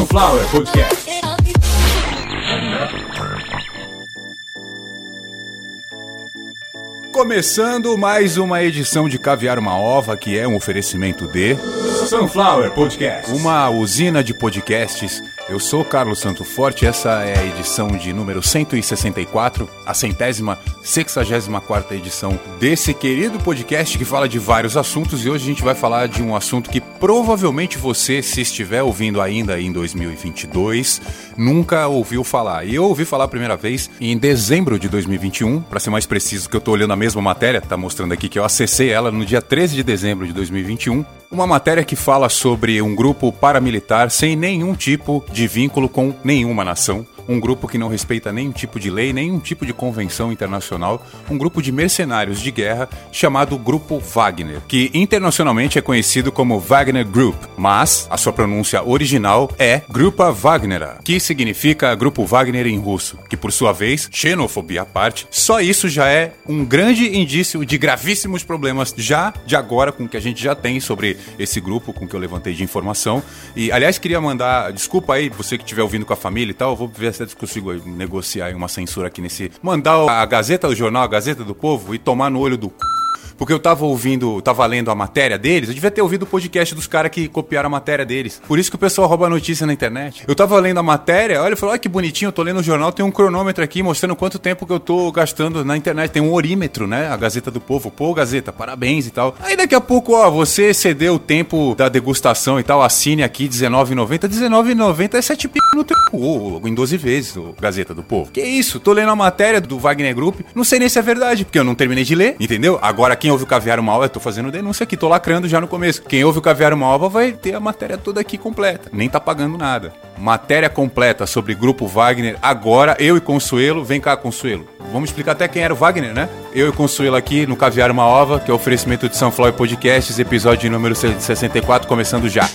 Sunflower Podcast. Começando mais uma edição de Caviar uma Ova, que é um oferecimento de Sunflower Podcast, uma usina de podcasts eu sou Carlos Santo Forte, essa é a edição de número 164, a centésima, sexagésima quarta edição desse querido podcast que fala de vários assuntos e hoje a gente vai falar de um assunto que provavelmente você, se estiver ouvindo ainda em 2022, nunca ouviu falar. E eu ouvi falar a primeira vez em dezembro de 2021, para ser mais preciso, que eu tô olhando a mesma matéria, tá mostrando aqui que eu acessei ela no dia 13 de dezembro de 2021, uma matéria que fala sobre um grupo paramilitar sem nenhum tipo de vínculo com nenhuma nação um grupo que não respeita nenhum tipo de lei, nenhum tipo de convenção internacional, um grupo de mercenários de guerra chamado Grupo Wagner, que internacionalmente é conhecido como Wagner Group, mas a sua pronúncia original é Grupa Wagnera, que significa Grupo Wagner em russo, que por sua vez, xenofobia à parte, só isso já é um grande indício de gravíssimos problemas já de agora com o que a gente já tem sobre esse grupo com que eu levantei de informação. E aliás, queria mandar desculpa aí você que estiver ouvindo com a família e tal, eu vou ver se consigo negociar uma censura aqui nesse. Mandar a Gazeta do Jornal, a Gazeta do Povo e tomar no olho do c porque eu tava ouvindo, tava lendo a matéria deles, eu devia ter ouvido o podcast dos caras que copiaram a matéria deles. Por isso que o pessoal rouba notícia na internet. Eu tava lendo a matéria, olha, falou, olha que bonitinho, eu tô lendo o jornal, tem um cronômetro aqui mostrando quanto tempo que eu tô gastando na internet. Tem um orímetro, né? A Gazeta do Povo. Pô, Gazeta, parabéns e tal. Aí daqui a pouco, ó, você excedeu o tempo da degustação e tal, assine aqui R$19,90. R$19,90 é 7 p no teu cu, em 12 vezes, o Gazeta do Povo. Que isso? Tô lendo a matéria do Wagner Group, não sei nem se é verdade, porque eu não terminei de ler, entendeu? Agora aqui quem ouve o Caviar Malva, eu tô fazendo denúncia aqui, tô lacrando já no começo. Quem ouve o Caviar Malva vai ter a matéria toda aqui completa, nem tá pagando nada. Matéria completa sobre Grupo Wagner, agora eu e Consuelo, vem cá Consuelo. Vamos explicar até quem era o Wagner, né? Eu e Consuelo aqui no Caviar Uma Ova, que é o oferecimento de Floyd Podcasts, episódio número 64, começando já.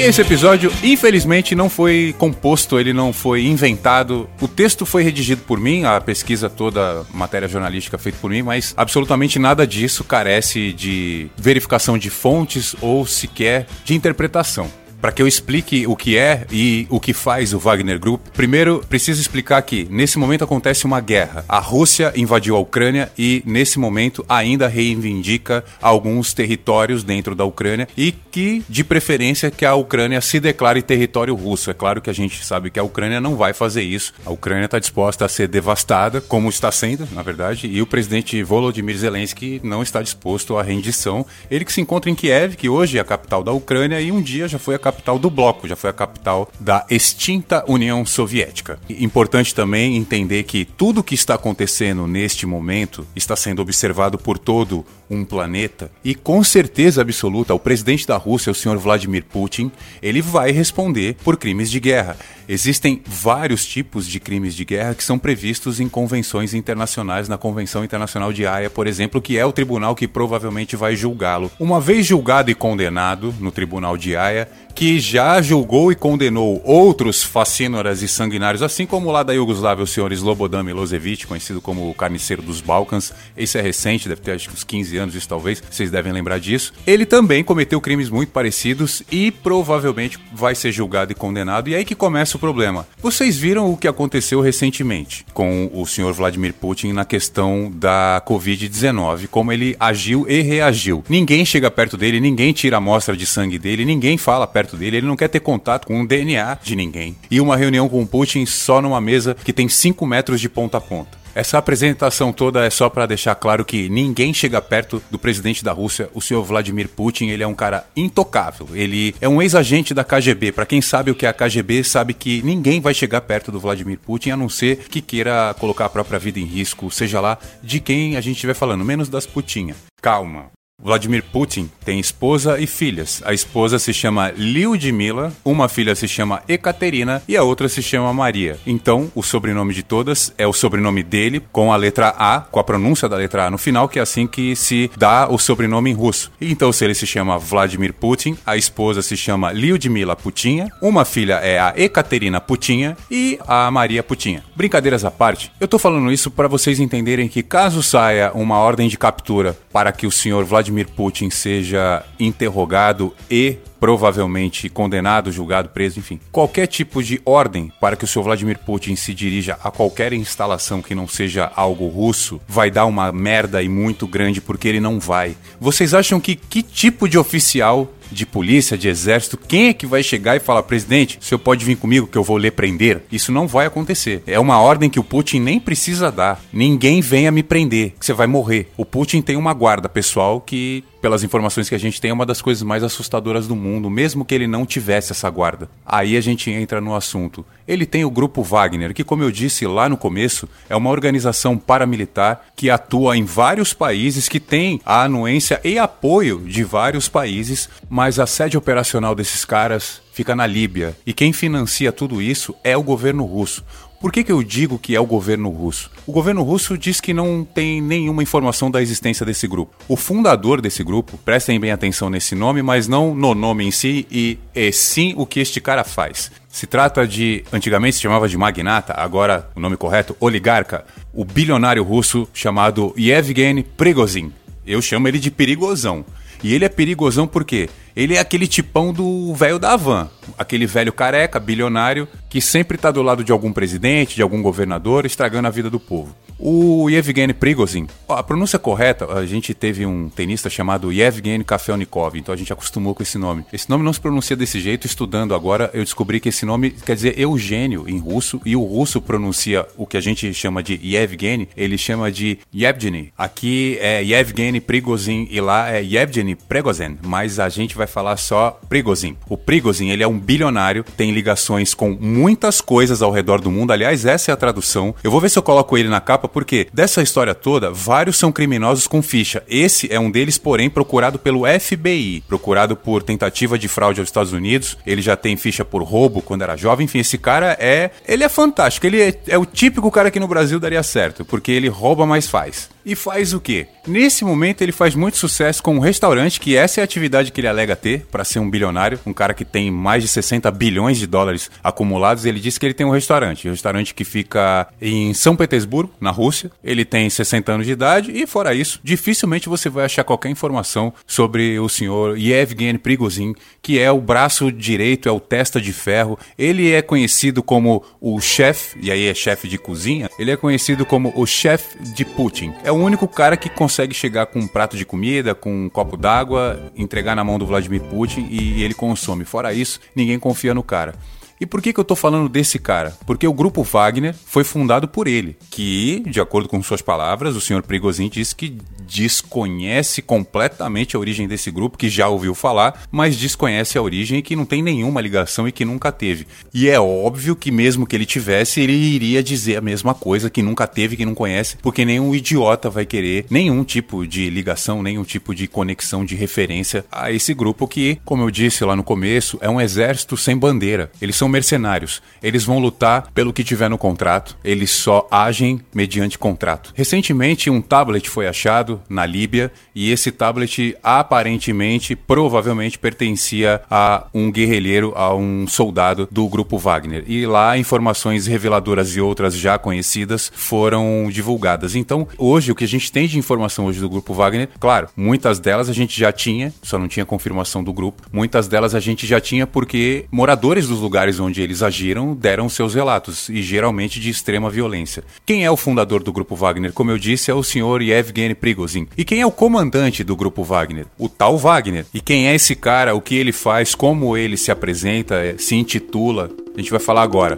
E esse episódio, infelizmente, não foi composto, ele não foi inventado. O texto foi redigido por mim, a pesquisa toda, matéria jornalística feita por mim, mas absolutamente nada disso carece de verificação de fontes ou sequer de interpretação. Para que eu explique o que é e o que faz o Wagner Group, primeiro preciso explicar que nesse momento acontece uma guerra. A Rússia invadiu a Ucrânia e nesse momento ainda reivindica alguns territórios dentro da Ucrânia e que, de preferência, que a Ucrânia se declare território russo. É claro que a gente sabe que a Ucrânia não vai fazer isso. A Ucrânia está disposta a ser devastada, como está sendo, na verdade, e o presidente Volodymyr Zelensky não está disposto à rendição. Ele que se encontra em Kiev, que hoje é a capital da Ucrânia e um dia já foi a capital do bloco, já foi a capital da extinta União Soviética. Importante também entender que tudo o que está acontecendo neste momento está sendo observado por todo um planeta e com certeza absoluta o presidente da Rússia, o senhor Vladimir Putin, ele vai responder por crimes de guerra. Existem vários tipos de crimes de guerra que são previstos em convenções internacionais, na Convenção Internacional de Haia, por exemplo, que é o tribunal que provavelmente vai julgá-lo. Uma vez julgado e condenado no Tribunal de Haia, que já julgou e condenou outros fascínoras e sanguinários, assim como lá da Iugoslávia o senhor Slobodan Milosevic, conhecido como o carniceiro dos Balcãs. Esse é recente, deve ter acho que uns 15 anos, isso talvez, vocês devem lembrar disso. Ele também cometeu crimes muito parecidos e provavelmente vai ser julgado e condenado. E aí que começa o problema. Vocês viram o que aconteceu recentemente com o senhor Vladimir Putin na questão da Covid-19, como ele agiu e reagiu. Ninguém chega perto dele, ninguém tira amostra de sangue dele, ninguém fala perto dele, ele não quer ter contato com o DNA de ninguém. E uma reunião com o Putin só numa mesa que tem 5 metros de ponta a ponta. Essa apresentação toda é só para deixar claro que ninguém chega perto do presidente da Rússia, o senhor Vladimir Putin. Ele é um cara intocável. Ele é um ex-agente da KGB. Para quem sabe o que é a KGB, sabe que ninguém vai chegar perto do Vladimir Putin a não ser que queira colocar a própria vida em risco, seja lá de quem a gente estiver falando, menos das putinhas. Calma. Vladimir Putin tem esposa e filhas. A esposa se chama Lyudmila, uma filha se chama Ekaterina e a outra se chama Maria. Então, o sobrenome de todas é o sobrenome dele com a letra A, com a pronúncia da letra A no final, que é assim que se dá o sobrenome em russo. Então, se ele se chama Vladimir Putin, a esposa se chama Lyudmila Putinha, uma filha é a Ekaterina Putinha e a Maria Putinha. Brincadeiras à parte, eu tô falando isso para vocês entenderem que caso saia uma ordem de captura para que o senhor Vladimir Putin seja interrogado e provavelmente condenado, julgado, preso, enfim. Qualquer tipo de ordem para que o senhor Vladimir Putin se dirija a qualquer instalação que não seja algo russo vai dar uma merda e muito grande porque ele não vai. Vocês acham que que tipo de oficial de polícia, de exército, quem é que vai chegar e falar, presidente, o senhor pode vir comigo que eu vou lhe prender? Isso não vai acontecer. É uma ordem que o Putin nem precisa dar. Ninguém venha me prender, que você vai morrer. O Putin tem uma guarda pessoal que pelas informações que a gente tem, é uma das coisas mais assustadoras do mundo, mesmo que ele não tivesse essa guarda. Aí a gente entra no assunto. Ele tem o Grupo Wagner, que, como eu disse lá no começo, é uma organização paramilitar que atua em vários países, que tem a anuência e apoio de vários países, mas a sede operacional desses caras fica na Líbia. E quem financia tudo isso é o governo russo. Por que, que eu digo que é o governo russo? O governo russo diz que não tem nenhuma informação da existência desse grupo. O fundador desse grupo, prestem bem atenção nesse nome, mas não no nome em si, e é sim o que este cara faz. Se trata de, antigamente se chamava de magnata, agora o nome correto, oligarca, o bilionário russo chamado Yevgeny Prigozhin. Eu chamo ele de perigosão. E ele é perigosão porque ele é aquele tipão do velho da van, aquele velho careca, bilionário, que sempre está do lado de algum presidente, de algum governador, estragando a vida do povo. O Yevgeny Prigozhin, a pronúncia correta, a gente teve um tenista chamado Yevgeny Kafelnikov, então a gente acostumou com esse nome. Esse nome não se pronuncia desse jeito, estudando agora eu descobri que esse nome quer dizer Eugênio em russo, e o russo pronuncia o que a gente chama de Yevgeny, ele chama de Yevgeny. Aqui é Yevgeny Prigozhin e lá é Yevgeny Prigozhin, mas a gente vai falar só Prigozhin. O Prigozhin, ele é um bilionário, tem ligações com muitas coisas ao redor do mundo, aliás, essa é a tradução. Eu vou ver se eu coloco ele na capa porque dessa história toda, vários são criminosos com ficha. Esse é um deles, porém, procurado pelo FBI, procurado por tentativa de fraude aos Estados Unidos. Ele já tem ficha por roubo quando era jovem. Enfim, esse cara é. Ele é fantástico. Ele é, é o típico cara que no Brasil daria certo, porque ele rouba, mas faz. E faz o quê? Nesse momento ele faz muito sucesso com um restaurante, que essa é a atividade que ele alega ter para ser um bilionário, um cara que tem mais de 60 bilhões de dólares acumulados. Ele disse que ele tem um restaurante, um restaurante que fica em São Petersburgo, na Rússia. Ele tem 60 anos de idade e fora isso, dificilmente você vai achar qualquer informação sobre o senhor Yevgeny Prigozhin, que é o braço direito, é o testa de ferro. Ele é conhecido como o chefe, e aí é chefe de cozinha, ele é conhecido como o chefe de Putin. É é o único cara que consegue chegar com um prato de comida, com um copo d'água, entregar na mão do Vladimir Putin e ele consome. Fora isso, ninguém confia no cara. E por que, que eu tô falando desse cara? Porque o grupo Wagner foi fundado por ele, que, de acordo com suas palavras, o senhor Prigozhin disse que desconhece completamente a origem desse grupo, que já ouviu falar, mas desconhece a origem e que não tem nenhuma ligação e que nunca teve. E é óbvio que mesmo que ele tivesse, ele iria dizer a mesma coisa, que nunca teve, que não conhece, porque nenhum idiota vai querer nenhum tipo de ligação, nenhum tipo de conexão, de referência a esse grupo que, como eu disse lá no começo, é um exército sem bandeira. Eles são mercenários. Eles vão lutar pelo que tiver no contrato. Eles só agem mediante contrato. Recentemente, um tablet foi achado na Líbia e esse tablet aparentemente, provavelmente pertencia a um guerrilheiro, a um soldado do grupo Wagner. E lá informações reveladoras e outras já conhecidas foram divulgadas. Então, hoje o que a gente tem de informação hoje do grupo Wagner, claro, muitas delas a gente já tinha, só não tinha confirmação do grupo. Muitas delas a gente já tinha porque moradores dos lugares onde eles agiram deram seus relatos, e geralmente de extrema violência. Quem é o fundador do Grupo Wagner? Como eu disse, é o senhor Yevgeny Prigozhin. E quem é o comandante do Grupo Wagner? O tal Wagner. E quem é esse cara, o que ele faz, como ele se apresenta, eh, se intitula? A gente vai falar agora.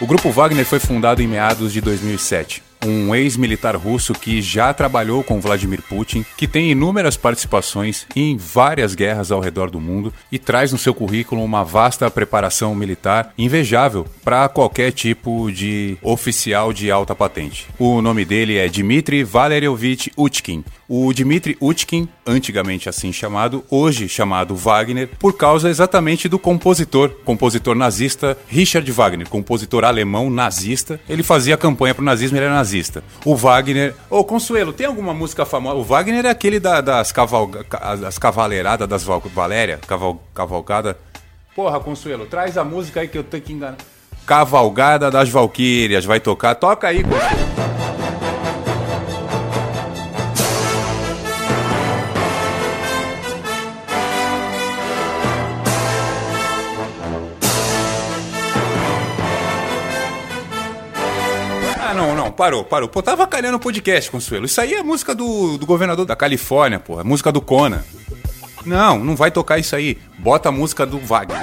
O Grupo Wagner foi fundado em meados de 2007 um ex-militar russo que já trabalhou com Vladimir Putin, que tem inúmeras participações em várias guerras ao redor do mundo e traz no seu currículo uma vasta preparação militar invejável para qualquer tipo de oficial de alta patente. O nome dele é Dmitry Valerievich Utkin. O Dmitry Utkin, antigamente assim chamado, hoje chamado Wagner, por causa exatamente do compositor, compositor nazista Richard Wagner, compositor alemão nazista. Ele fazia campanha pro nazismo, ele era nazista. O Wagner. Ô, Consuelo, tem alguma música famosa? O Wagner é aquele da, das cavalga, as cavaleiradas das Val, Valéria, caval, cavalgada. Porra, Consuelo, traz a música aí que eu tenho que enganar. Cavalgada das Valquírias, vai tocar. Toca aí, Consuelo. Parou, parou. Pô, tava calhando o podcast, Consuelo. Isso aí é música do, do governador da Califórnia, porra. Música do Conan. Não, não vai tocar isso aí. Bota a música do Wagner.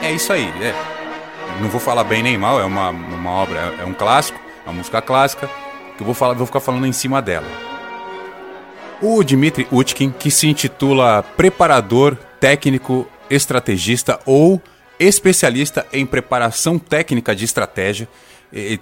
É isso aí, é. Não vou falar bem nem mal, é uma, uma obra, é um clássico, é uma música clássica, que eu vou, falar, vou ficar falando em cima dela. O Dmitry Utkin, que se intitula Preparador técnico, estrategista ou especialista em preparação técnica de estratégia.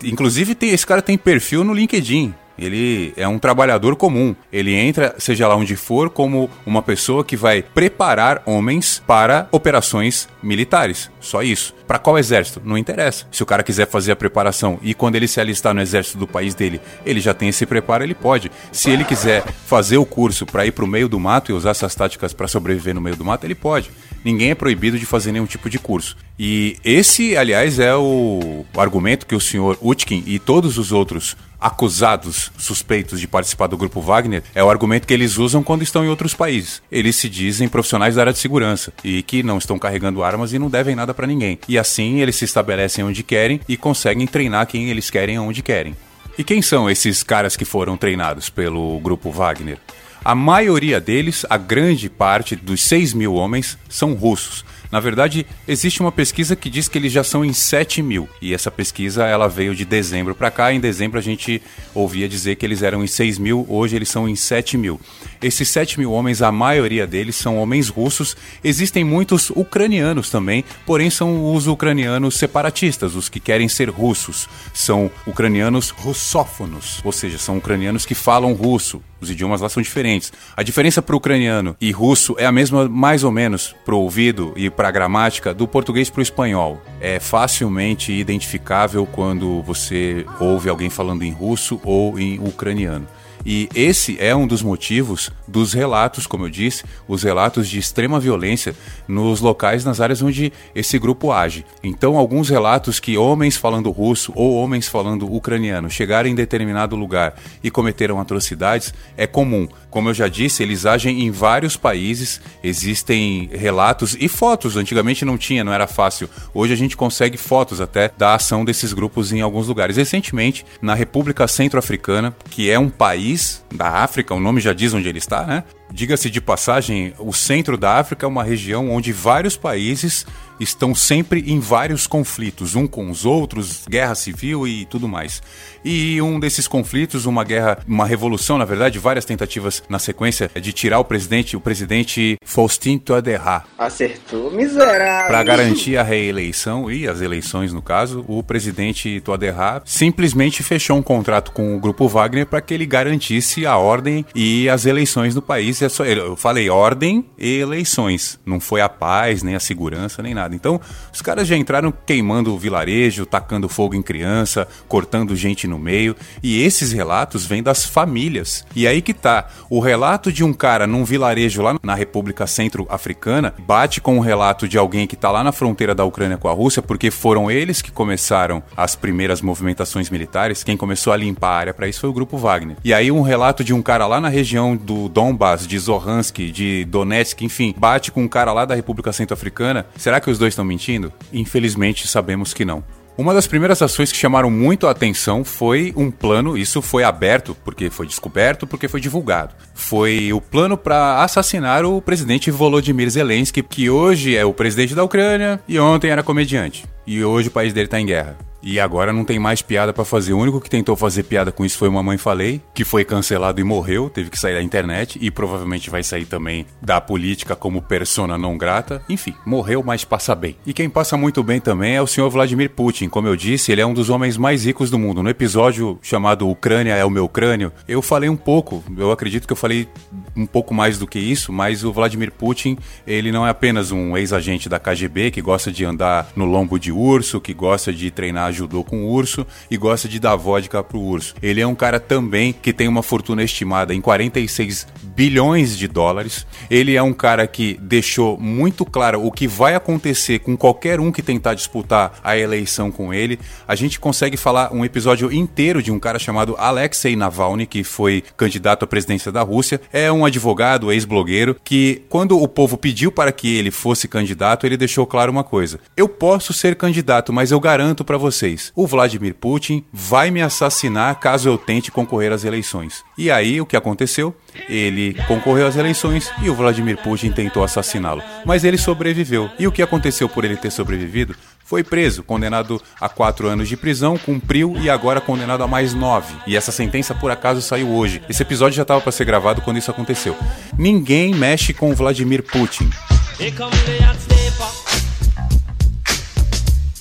Inclusive, tem, esse cara tem perfil no LinkedIn. Ele é um trabalhador comum. Ele entra, seja lá onde for, como uma pessoa que vai preparar homens para operações militares. Só isso. Para qual exército? Não interessa. Se o cara quiser fazer a preparação e quando ele se alistar no exército do país dele, ele já tem esse preparo, ele pode. Se ele quiser fazer o curso para ir para o meio do mato e usar essas táticas para sobreviver no meio do mato, ele pode. Ninguém é proibido de fazer nenhum tipo de curso. E esse, aliás, é o argumento que o senhor Utkin e todos os outros acusados, suspeitos de participar do grupo Wagner, é o argumento que eles usam quando estão em outros países. Eles se dizem profissionais da área de segurança e que não estão carregando armas e não devem nada para ninguém. E assim eles se estabelecem onde querem e conseguem treinar quem eles querem onde querem. E quem são esses caras que foram treinados pelo grupo Wagner? A maioria deles, a grande parte dos 6 mil homens, são russos. Na verdade, existe uma pesquisa que diz que eles já são em 7 mil. E essa pesquisa ela veio de dezembro para cá. Em dezembro a gente ouvia dizer que eles eram em 6 mil, hoje eles são em 7 mil. Esses 7 mil homens, a maioria deles são homens russos. Existem muitos ucranianos também, porém são os ucranianos separatistas, os que querem ser russos. São ucranianos russófonos, ou seja, são ucranianos que falam russo. Os idiomas lá são diferentes. A diferença para o ucraniano e russo é a mesma, mais ou menos, para o ouvido e para a gramática, do português para o espanhol. É facilmente identificável quando você ouve alguém falando em russo ou em ucraniano. E esse é um dos motivos dos relatos, como eu disse, os relatos de extrema violência nos locais, nas áreas onde esse grupo age. Então, alguns relatos que homens falando russo ou homens falando ucraniano chegaram em determinado lugar e cometeram atrocidades é comum. Como eu já disse, eles agem em vários países, existem relatos e fotos. Antigamente não tinha, não era fácil. Hoje a gente consegue fotos até da ação desses grupos em alguns lugares. Recentemente, na República Centro-Africana, que é um país país da África, o nome já diz onde ele está, né? Diga-se de passagem, o centro da África é uma região onde vários países estão sempre em vários conflitos, um com os outros, guerra civil e tudo mais. E um desses conflitos, uma guerra, uma revolução, na verdade, várias tentativas na sequência de tirar o presidente, o presidente Faustin Touadéra. Acertou, miserável. Para garantir a reeleição e as eleições, no caso, o presidente Touadéra simplesmente fechou um contrato com o grupo Wagner para que ele garantisse a ordem e as eleições no país. É eu falei ordem e eleições, não foi a paz, nem a segurança, nem nada. Então, os caras já entraram queimando o vilarejo, tacando fogo em criança, cortando gente no meio. E esses relatos vêm das famílias. E aí que tá. O relato de um cara num vilarejo lá na República Centro-Africana bate com o relato de alguém que tá lá na fronteira da Ucrânia com a Rússia, porque foram eles que começaram as primeiras movimentações militares. Quem começou a limpar a área para isso foi o grupo Wagner. E aí um relato de um cara lá na região do Donbass, de Zohansk, de Donetsk, enfim, bate com um cara lá da República Centro-Africana. Será que os dois estão mentindo? Infelizmente sabemos que não. Uma das primeiras ações que chamaram muito a atenção foi um plano, isso foi aberto porque foi descoberto, porque foi divulgado. Foi o plano para assassinar o presidente Volodymyr Zelensky, que hoje é o presidente da Ucrânia e ontem era comediante. E hoje o país dele está em guerra. E agora não tem mais piada para fazer. O único que tentou fazer piada com isso foi Mamãe Falei, que foi cancelado e morreu, teve que sair da internet e provavelmente vai sair também da política como persona não grata. Enfim, morreu, mas passa bem. E quem passa muito bem também é o senhor Vladimir Putin. Como eu disse, ele é um dos homens mais ricos do mundo. No episódio chamado Ucrânia é o meu crânio, eu falei um pouco, eu acredito que eu falei um pouco mais do que isso, mas o Vladimir Putin, ele não é apenas um ex-agente da KGB que gosta de andar no lombo de urso, que gosta de treinar ajudou com o urso e gosta de dar vodka pro urso. Ele é um cara também que tem uma fortuna estimada em 46 bilhões de dólares. Ele é um cara que deixou muito claro o que vai acontecer com qualquer um que tentar disputar a eleição com ele. A gente consegue falar um episódio inteiro de um cara chamado Alexei Navalny, que foi candidato à presidência da Rússia. É um advogado, ex-blogueiro, que quando o povo pediu para que ele fosse candidato, ele deixou claro uma coisa: eu posso ser candidato, mas eu garanto para você vocês: o Vladimir Putin vai me assassinar caso eu tente concorrer às eleições. E aí o que aconteceu? Ele concorreu às eleições e o Vladimir Putin tentou assassiná-lo. Mas ele sobreviveu. E o que aconteceu por ele ter sobrevivido? Foi preso, condenado a quatro anos de prisão, cumpriu e agora condenado a mais nove. E essa sentença por acaso saiu hoje. Esse episódio já estava para ser gravado quando isso aconteceu. Ninguém mexe com Vladimir Putin.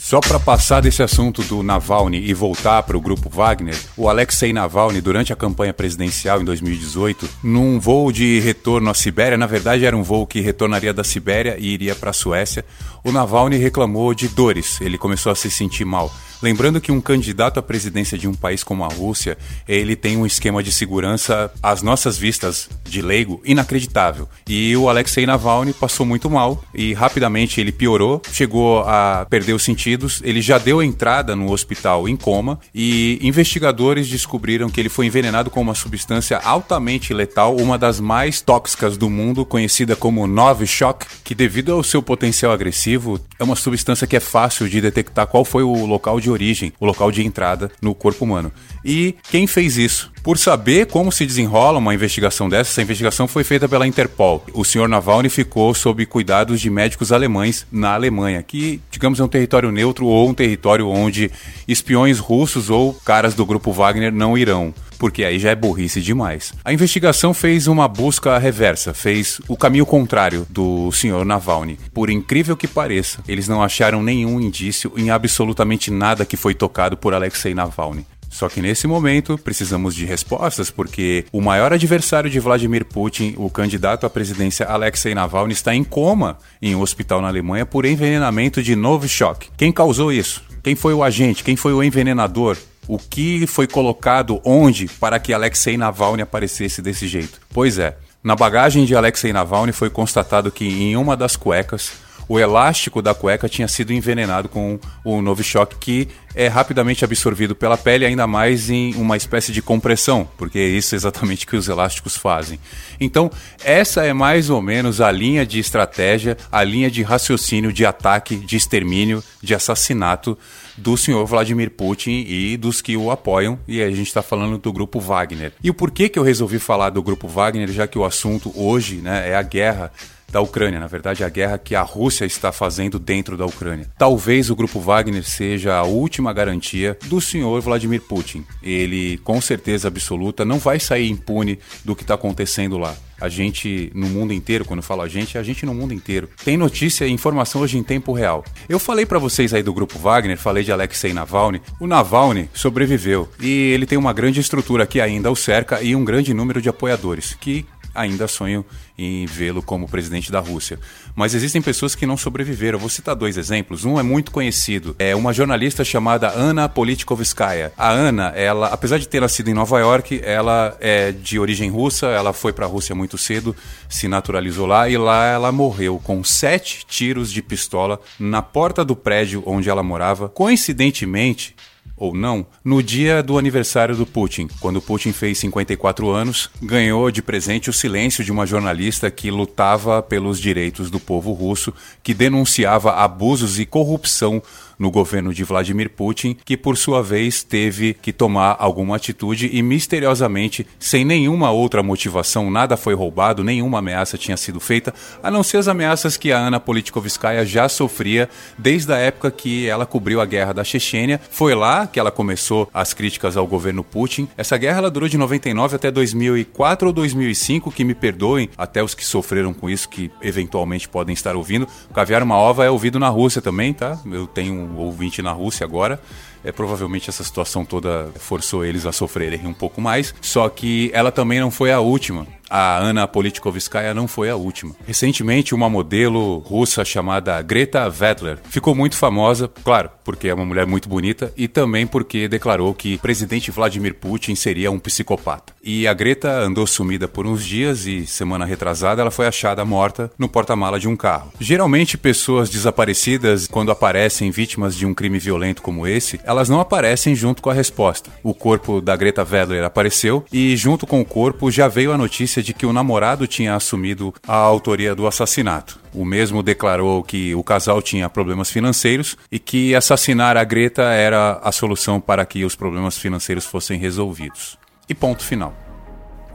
Só para passar desse assunto do Navalny e voltar para o grupo Wagner, o Alexei Navalny, durante a campanha presidencial em 2018, num voo de retorno à Sibéria, na verdade era um voo que retornaria da Sibéria e iria para a Suécia, o Navalny reclamou de dores, ele começou a se sentir mal. Lembrando que um candidato à presidência de um país como a Rússia, ele tem um esquema de segurança, às nossas vistas de leigo, inacreditável. E o Alexei Navalny passou muito mal e rapidamente ele piorou, chegou a perder os sentidos, ele já deu entrada no hospital em coma e investigadores descobriram que ele foi envenenado com uma substância altamente letal, uma das mais tóxicas do mundo, conhecida como Novichok, que devido ao seu potencial agressivo, é uma substância que é fácil de detectar qual foi o local de origem, o local de entrada no corpo humano. E quem fez isso? Por saber como se desenrola uma investigação dessa, essa investigação foi feita pela Interpol. O senhor Navalny ficou sob cuidados de médicos alemães na Alemanha, que, digamos, é um território neutro ou um território onde espiões russos ou caras do grupo Wagner não irão porque aí já é burrice demais. A investigação fez uma busca reversa, fez o caminho contrário do senhor Navalny. Por incrível que pareça, eles não acharam nenhum indício em absolutamente nada que foi tocado por Alexei Navalny. Só que nesse momento precisamos de respostas, porque o maior adversário de Vladimir Putin, o candidato à presidência Alexei Navalny, está em coma em um hospital na Alemanha por envenenamento de Novichok. Quem causou isso? Quem foi o agente? Quem foi o envenenador? O que foi colocado onde para que Alexei Navalny aparecesse desse jeito? Pois é, na bagagem de Alexei Navalny foi constatado que em uma das cuecas o elástico da cueca tinha sido envenenado com o Novichok, que é rapidamente absorvido pela pele, ainda mais em uma espécie de compressão, porque é isso exatamente que os elásticos fazem. Então, essa é mais ou menos a linha de estratégia, a linha de raciocínio de ataque, de extermínio, de assassinato do senhor Vladimir Putin e dos que o apoiam, e a gente está falando do grupo Wagner. E o porquê que eu resolvi falar do grupo Wagner, já que o assunto hoje né, é a guerra da Ucrânia, na verdade, a guerra que a Rússia está fazendo dentro da Ucrânia. Talvez o grupo Wagner seja a última garantia do senhor Vladimir Putin. Ele, com certeza absoluta, não vai sair impune do que está acontecendo lá. A gente no mundo inteiro, quando eu falo a gente, é a gente no mundo inteiro. Tem notícia e informação hoje em tempo real. Eu falei para vocês aí do grupo Wagner, falei de Alexei Navalny. O Navalny sobreviveu e ele tem uma grande estrutura que ainda o cerca e um grande número de apoiadores que ainda sonham em vê-lo como presidente da Rússia. Mas existem pessoas que não sobreviveram. Vou citar dois exemplos. Um é muito conhecido. É uma jornalista chamada Ana Politkovskaya. A Ana, ela, apesar de ter nascido em Nova York, ela é de origem russa. Ela foi para a Rússia muito cedo, se naturalizou lá e lá ela morreu com sete tiros de pistola na porta do prédio onde ela morava. Coincidentemente, ou não, no dia do aniversário do Putin, quando Putin fez 54 anos, ganhou de presente o silêncio de uma jornalista que lutava pelos direitos do povo russo, que denunciava abusos e corrupção no governo de Vladimir Putin, que por sua vez teve que tomar alguma atitude e misteriosamente, sem nenhuma outra motivação, nada foi roubado, nenhuma ameaça tinha sido feita, a não ser as ameaças que a Ana Politkovskaya já sofria desde a época que ela cobriu a guerra da Chechênia. Foi lá que ela começou as críticas ao governo Putin. Essa guerra ela durou de 99 até 2004 ou 2005, que me perdoem até os que sofreram com isso, que eventualmente podem estar ouvindo. O Caviar Uma Ova é ouvido na Rússia também, tá? Eu tenho um ouvinte na Rússia agora. É, provavelmente essa situação toda forçou eles a sofrerem um pouco mais. Só que ela também não foi a última a Ana Politkovskaya não foi a última. Recentemente, uma modelo russa chamada Greta Vettler ficou muito famosa, claro, porque é uma mulher muito bonita e também porque declarou que o presidente Vladimir Putin seria um psicopata. E a Greta andou sumida por uns dias e semana retrasada ela foi achada morta no porta-mala de um carro. Geralmente pessoas desaparecidas, quando aparecem vítimas de um crime violento como esse, elas não aparecem junto com a resposta. O corpo da Greta Vettler apareceu e junto com o corpo já veio a notícia notícia de que o namorado tinha assumido a autoria do assassinato. O mesmo declarou que o casal tinha problemas financeiros e que assassinar a Greta era a solução para que os problemas financeiros fossem resolvidos. E ponto final.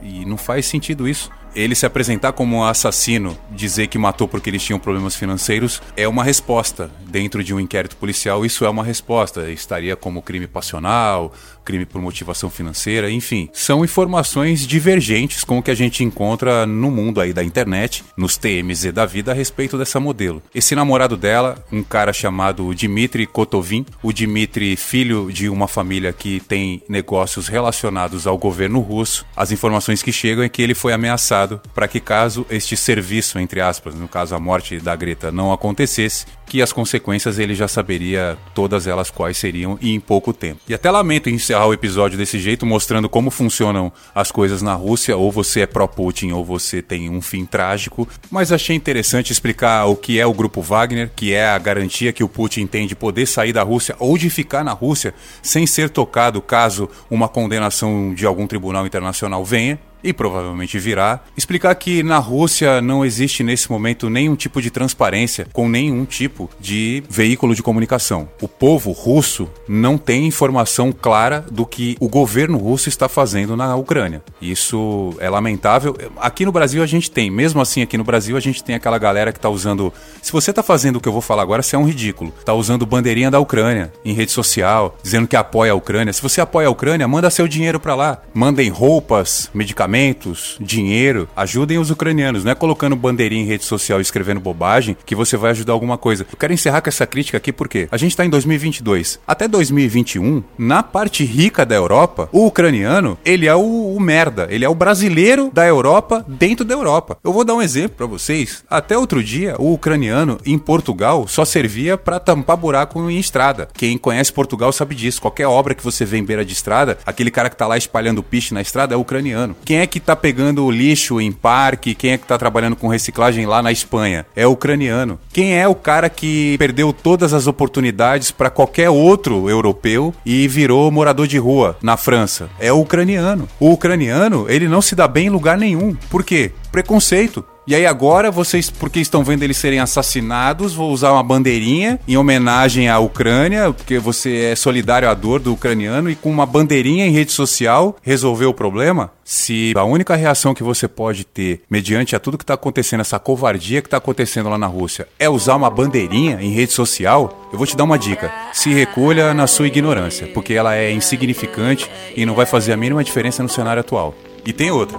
E não faz sentido isso ele se apresentar como um assassino, dizer que matou porque eles tinham problemas financeiros, é uma resposta. Dentro de um inquérito policial, isso é uma resposta. Estaria como crime passional, crime por motivação financeira, enfim. São informações divergentes com o que a gente encontra no mundo aí da internet, nos TMZ da vida a respeito dessa modelo. Esse namorado dela, um cara chamado Dmitry Kotovin, o Dmitry, filho de uma família que tem negócios relacionados ao governo russo, as informações que chegam é que ele foi ameaçado para que caso este serviço, entre aspas, no caso a morte da Greta, não acontecesse, que as consequências ele já saberia todas elas quais seriam e em pouco tempo. E até lamento encerrar o episódio desse jeito, mostrando como funcionam as coisas na Rússia, ou você é pró-Putin ou você tem um fim trágico, mas achei interessante explicar o que é o Grupo Wagner, que é a garantia que o Putin tem de poder sair da Rússia ou de ficar na Rússia sem ser tocado caso uma condenação de algum tribunal internacional venha e provavelmente virá, explicar que na Rússia não existe nesse momento nenhum tipo de transparência com nenhum tipo de veículo de comunicação. O povo russo não tem informação clara do que o governo russo está fazendo na Ucrânia. Isso é lamentável. Aqui no Brasil a gente tem, mesmo assim aqui no Brasil a gente tem aquela galera que está usando. Se você está fazendo o que eu vou falar agora, você é um ridículo. Está usando bandeirinha da Ucrânia em rede social, dizendo que apoia a Ucrânia. Se você apoia a Ucrânia, manda seu dinheiro para lá. Mandem roupas, medicamentos medicamentos, dinheiro, ajudem os ucranianos. Não é colocando bandeirinha em rede social e escrevendo bobagem que você vai ajudar alguma coisa. Eu quero encerrar com essa crítica aqui porque a gente está em 2022. Até 2021, na parte rica da Europa, o ucraniano, ele é o, o merda. Ele é o brasileiro da Europa dentro da Europa. Eu vou dar um exemplo para vocês. Até outro dia, o ucraniano em Portugal só servia para tampar buraco em estrada. Quem conhece Portugal sabe disso. Qualquer obra que você vê em beira de estrada, aquele cara que tá lá espalhando piche na estrada é ucraniano. Quem é é que tá pegando lixo em parque? Quem é que tá trabalhando com reciclagem lá na Espanha? É o ucraniano. Quem é o cara que perdeu todas as oportunidades para qualquer outro europeu e virou morador de rua na França? É o ucraniano. O ucraniano, ele não se dá bem em lugar nenhum. Por quê? Preconceito. E aí agora vocês, porque estão vendo eles serem assassinados, vou usar uma bandeirinha em homenagem à Ucrânia, porque você é solidário à dor do ucraniano e com uma bandeirinha em rede social resolver o problema? Se a única reação que você pode ter mediante a tudo que está acontecendo, essa covardia que está acontecendo lá na Rússia, é usar uma bandeirinha em rede social, eu vou te dar uma dica. Se recolha na sua ignorância, porque ela é insignificante e não vai fazer a mínima diferença no cenário atual. E tem outra.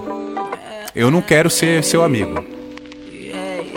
Eu não quero ser seu amigo